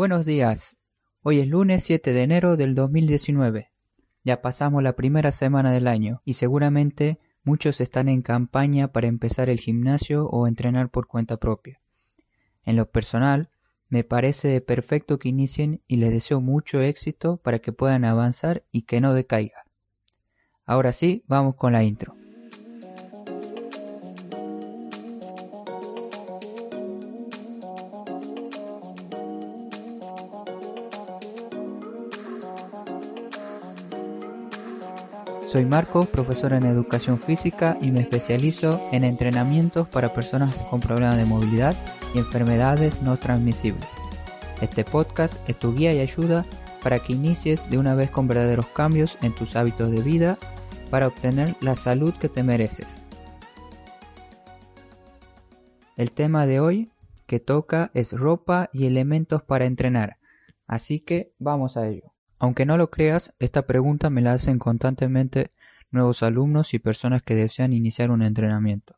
Buenos días. Hoy es lunes 7 de enero del 2019. Ya pasamos la primera semana del año y seguramente muchos están en campaña para empezar el gimnasio o entrenar por cuenta propia. En lo personal, me parece perfecto que inicien y les deseo mucho éxito para que puedan avanzar y que no decaiga. Ahora sí, vamos con la intro. Soy Marco, profesor en educación física y me especializo en entrenamientos para personas con problemas de movilidad y enfermedades no transmisibles. Este podcast es tu guía y ayuda para que inicies de una vez con verdaderos cambios en tus hábitos de vida para obtener la salud que te mereces. El tema de hoy que toca es ropa y elementos para entrenar, así que vamos a ello. Aunque no lo creas, esta pregunta me la hacen constantemente nuevos alumnos y personas que desean iniciar un entrenamiento.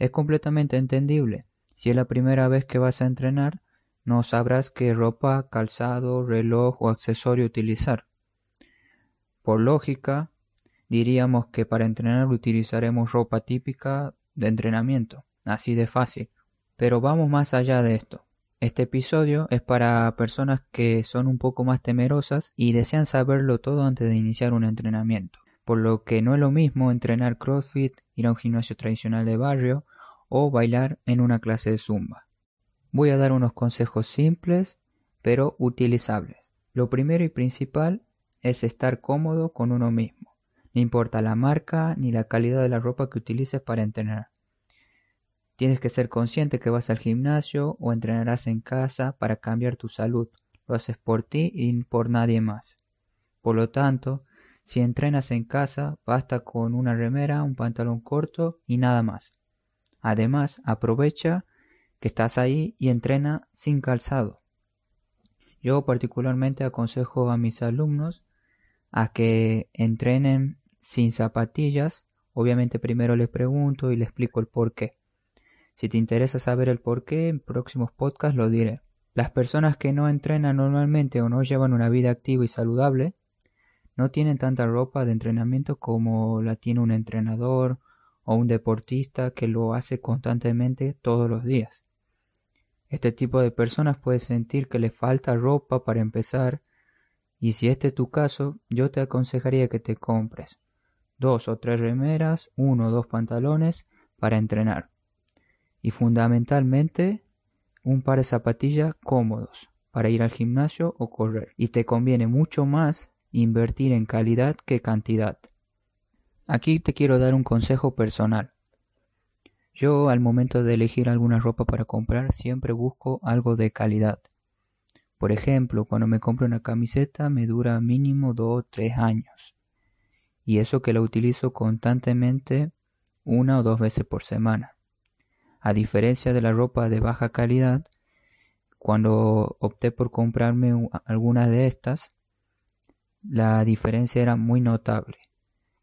Es completamente entendible. Si es la primera vez que vas a entrenar, no sabrás qué ropa, calzado, reloj o accesorio utilizar. Por lógica, diríamos que para entrenar utilizaremos ropa típica de entrenamiento, así de fácil. Pero vamos más allá de esto. Este episodio es para personas que son un poco más temerosas y desean saberlo todo antes de iniciar un entrenamiento, por lo que no es lo mismo entrenar CrossFit, ir a un gimnasio tradicional de barrio o bailar en una clase de zumba. Voy a dar unos consejos simples pero utilizables. Lo primero y principal es estar cómodo con uno mismo. No importa la marca ni la calidad de la ropa que utilices para entrenar. Tienes que ser consciente que vas al gimnasio o entrenarás en casa para cambiar tu salud. Lo haces por ti y por nadie más. Por lo tanto, si entrenas en casa, basta con una remera, un pantalón corto y nada más. Además, aprovecha que estás ahí y entrena sin calzado. Yo particularmente aconsejo a mis alumnos a que entrenen sin zapatillas. Obviamente primero les pregunto y les explico el por qué. Si te interesa saber el por qué, en próximos podcasts lo diré. Las personas que no entrenan normalmente o no llevan una vida activa y saludable no tienen tanta ropa de entrenamiento como la tiene un entrenador o un deportista que lo hace constantemente todos los días. Este tipo de personas puede sentir que le falta ropa para empezar y si este es tu caso, yo te aconsejaría que te compres dos o tres remeras, uno o dos pantalones para entrenar y fundamentalmente un par de zapatillas cómodos para ir al gimnasio o correr. Y te conviene mucho más invertir en calidad que cantidad. Aquí te quiero dar un consejo personal. Yo al momento de elegir alguna ropa para comprar siempre busco algo de calidad. Por ejemplo, cuando me compro una camiseta me dura mínimo 2 o 3 años. Y eso que la utilizo constantemente una o dos veces por semana. A diferencia de la ropa de baja calidad, cuando opté por comprarme algunas de estas, la diferencia era muy notable.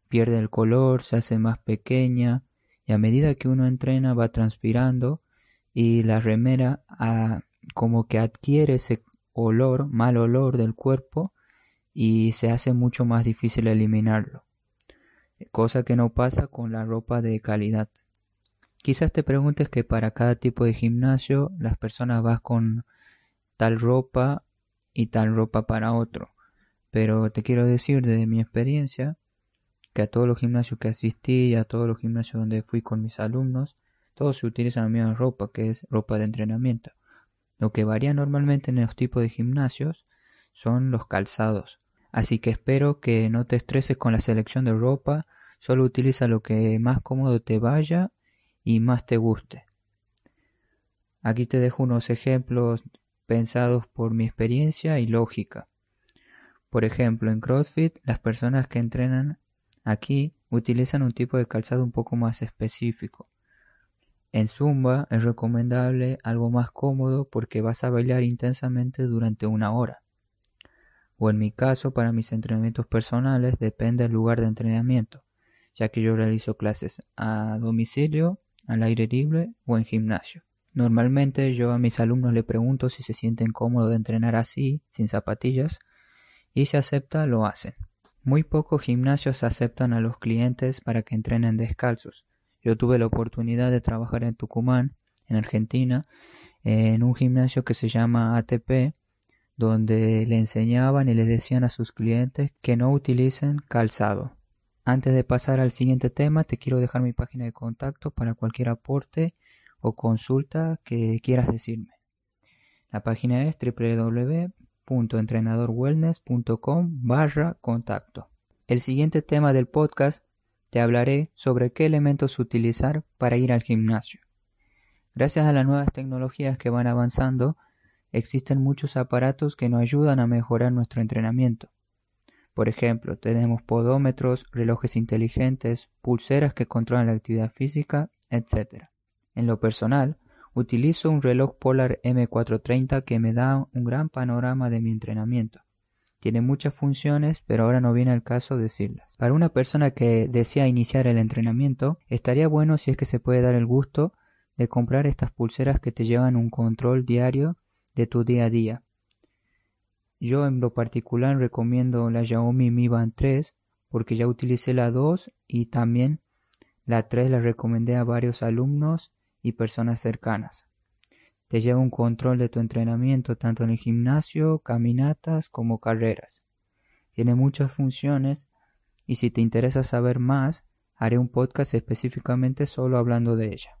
Pierde el color, se hace más pequeña y a medida que uno entrena va transpirando y la remera ah, como que adquiere ese olor, mal olor del cuerpo y se hace mucho más difícil eliminarlo. Cosa que no pasa con la ropa de calidad. Quizás te preguntes que para cada tipo de gimnasio las personas van con tal ropa y tal ropa para otro. Pero te quiero decir desde mi experiencia que a todos los gimnasios que asistí y a todos los gimnasios donde fui con mis alumnos, todos se utilizan la misma ropa, que es ropa de entrenamiento. Lo que varía normalmente en los tipos de gimnasios son los calzados. Así que espero que no te estreses con la selección de ropa, solo utiliza lo que más cómodo te vaya y más te guste. Aquí te dejo unos ejemplos pensados por mi experiencia y lógica. Por ejemplo, en CrossFit, las personas que entrenan aquí utilizan un tipo de calzado un poco más específico. En Zumba es recomendable algo más cómodo porque vas a bailar intensamente durante una hora. O en mi caso, para mis entrenamientos personales, depende del lugar de entrenamiento, ya que yo realizo clases a domicilio al aire libre o en gimnasio. Normalmente yo a mis alumnos le pregunto si se sienten cómodos de entrenar así, sin zapatillas, y si acepta, lo hacen. Muy pocos gimnasios aceptan a los clientes para que entrenen descalzos. Yo tuve la oportunidad de trabajar en Tucumán, en Argentina, en un gimnasio que se llama ATP, donde le enseñaban y le decían a sus clientes que no utilicen calzado. Antes de pasar al siguiente tema, te quiero dejar mi página de contacto para cualquier aporte o consulta que quieras decirme. La página es www.entrenadorwellness.com barra contacto. El siguiente tema del podcast te hablaré sobre qué elementos utilizar para ir al gimnasio. Gracias a las nuevas tecnologías que van avanzando, existen muchos aparatos que nos ayudan a mejorar nuestro entrenamiento. Por ejemplo, tenemos podómetros, relojes inteligentes, pulseras que controlan la actividad física, etc. En lo personal, utilizo un reloj Polar M430 que me da un gran panorama de mi entrenamiento. Tiene muchas funciones, pero ahora no viene al caso decirlas. Para una persona que desea iniciar el entrenamiento, estaría bueno si es que se puede dar el gusto de comprar estas pulseras que te llevan un control diario de tu día a día. Yo en lo particular recomiendo la Xiaomi Mi Band 3 porque ya utilicé la 2 y también la 3 la recomendé a varios alumnos y personas cercanas. Te lleva un control de tu entrenamiento tanto en el gimnasio, caminatas como carreras. Tiene muchas funciones y si te interesa saber más, haré un podcast específicamente solo hablando de ella.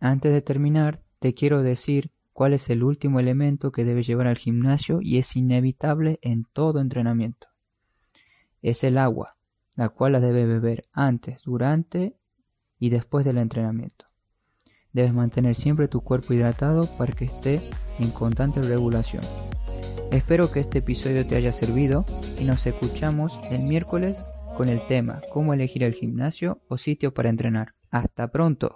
Antes de terminar, te quiero decir cuál es el último elemento que debes llevar al gimnasio y es inevitable en todo entrenamiento. Es el agua, la cual la debes beber antes, durante y después del entrenamiento. Debes mantener siempre tu cuerpo hidratado para que esté en constante regulación. Espero que este episodio te haya servido y nos escuchamos el miércoles con el tema cómo elegir el gimnasio o sitio para entrenar. Hasta pronto.